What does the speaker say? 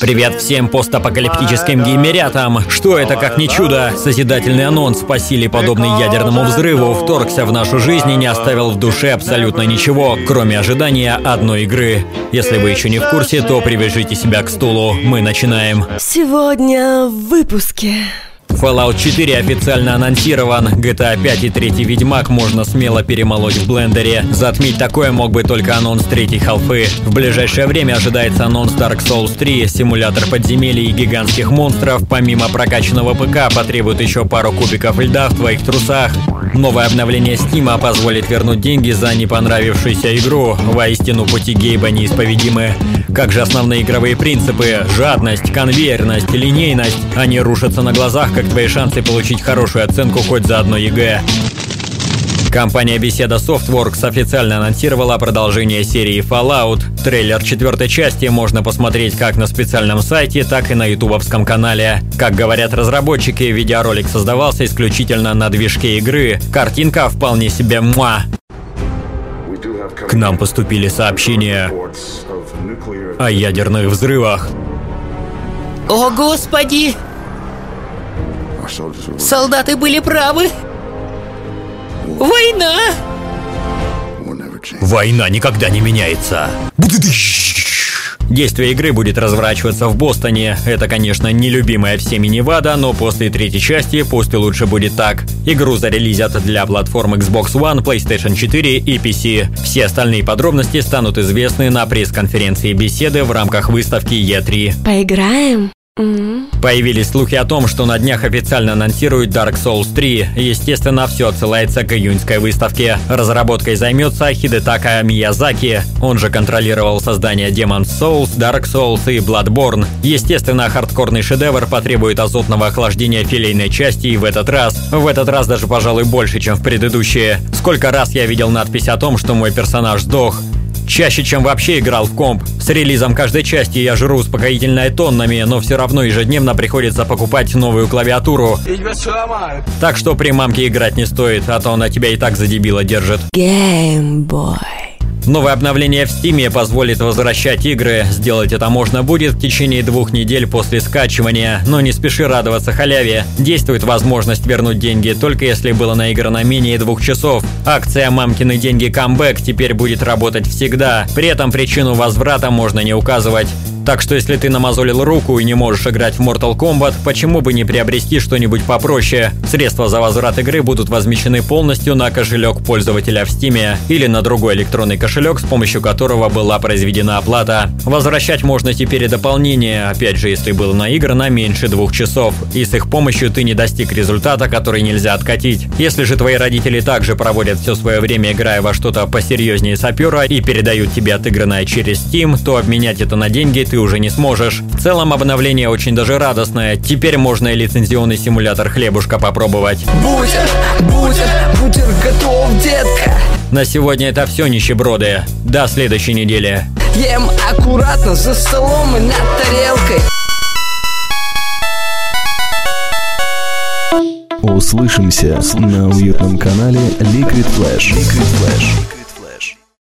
Привет всем постапокалиптическим геймерятам! Что это как не чудо? Созидательный анонс по силе подобный ядерному взрыву вторгся в нашу жизнь и не оставил в душе абсолютно ничего, кроме ожидания одной игры. Если вы еще не в курсе, то привяжите себя к стулу. Мы начинаем. Сегодня в выпуске. Fallout 4 официально анонсирован. GTA 5 и третий Ведьмак можно смело перемолоть в блендере. Затмить такое мог бы только анонс третьей халфы. В ближайшее время ожидается анонс Dark Souls 3, симулятор подземелий и гигантских монстров. Помимо прокачанного ПК потребует еще пару кубиков льда в твоих трусах. Новое обновление Steam позволит вернуть деньги за не понравившуюся игру. Воистину пути Гейба неисповедимы. Как же основные игровые принципы? Жадность, конвейерность, линейность. Они рушатся на глазах, как твои шансы получить хорошую оценку хоть за одно ЕГЭ. Компания Bethesda Softworks официально анонсировала продолжение серии Fallout. Трейлер четвертой части можно посмотреть как на специальном сайте, так и на ютубовском канале. Как говорят разработчики, видеоролик создавался исключительно на движке игры. Картинка вполне себе муа. К нам поступили сообщения о ядерных взрывах. О, Господи! Солдаты были правы. Война! Война никогда не меняется. Действие игры будет разворачиваться в Бостоне. Это, конечно, нелюбимая всеми Невада, но после третьей части пусть и лучше будет так. Игру зарелизят для платформ Xbox One, PlayStation 4 и PC. Все остальные подробности станут известны на пресс-конференции беседы в рамках выставки E3. Поиграем? Появились слухи о том, что на днях официально анонсируют Dark Souls 3. Естественно, все отсылается к июньской выставке. Разработкой займется Хидетака Миязаки. Он же контролировал создание Demon's Souls, Dark Souls и Bloodborne. Естественно, хардкорный шедевр потребует азотного охлаждения филейной части и в этот раз. В этот раз даже, пожалуй, больше, чем в предыдущие. Сколько раз я видел надпись о том, что мой персонаж сдох. Чаще, чем вообще играл в комп. С релизом каждой части я жру успокоительное тоннами, но все равно ежедневно приходится покупать новую клавиатуру. Так что при мамке играть не стоит, а то она тебя и так за дебила держит. Геймбой. Новое обновление в Steam позволит возвращать игры. Сделать это можно будет в течение двух недель после скачивания, но не спеши радоваться халяве. Действует возможность вернуть деньги только если было наиграно менее двух часов. Акция «Мамкины деньги камбэк» теперь будет работать всегда. При этом причину возврата можно не указывать. Так что если ты намазолил руку и не можешь играть в Mortal Kombat, почему бы не приобрести что-нибудь попроще? Средства за возврат игры будут возмещены полностью на кошелек пользователя в Steam или на другой электронный кошелек, с помощью которого была произведена оплата. Возвращать можно теперь и дополнение, опять же, если было наиграно меньше двух часов, и с их помощью ты не достиг результата, который нельзя откатить. Если же твои родители также проводят все свое время играя во что-то посерьезнее сапера и передают тебе отыгранное через Steam, то обменять это на деньги ты уже не сможешь. В целом обновление очень даже радостное. Теперь можно и лицензионный симулятор хлебушка попробовать. Бутер, бутер, бутер готов, детка. На сегодня это все, нищеброды. До следующей недели. Ем аккуратно за столом и над тарелкой. Услышимся на уютном канале Liquid Flash. Liquid Flash.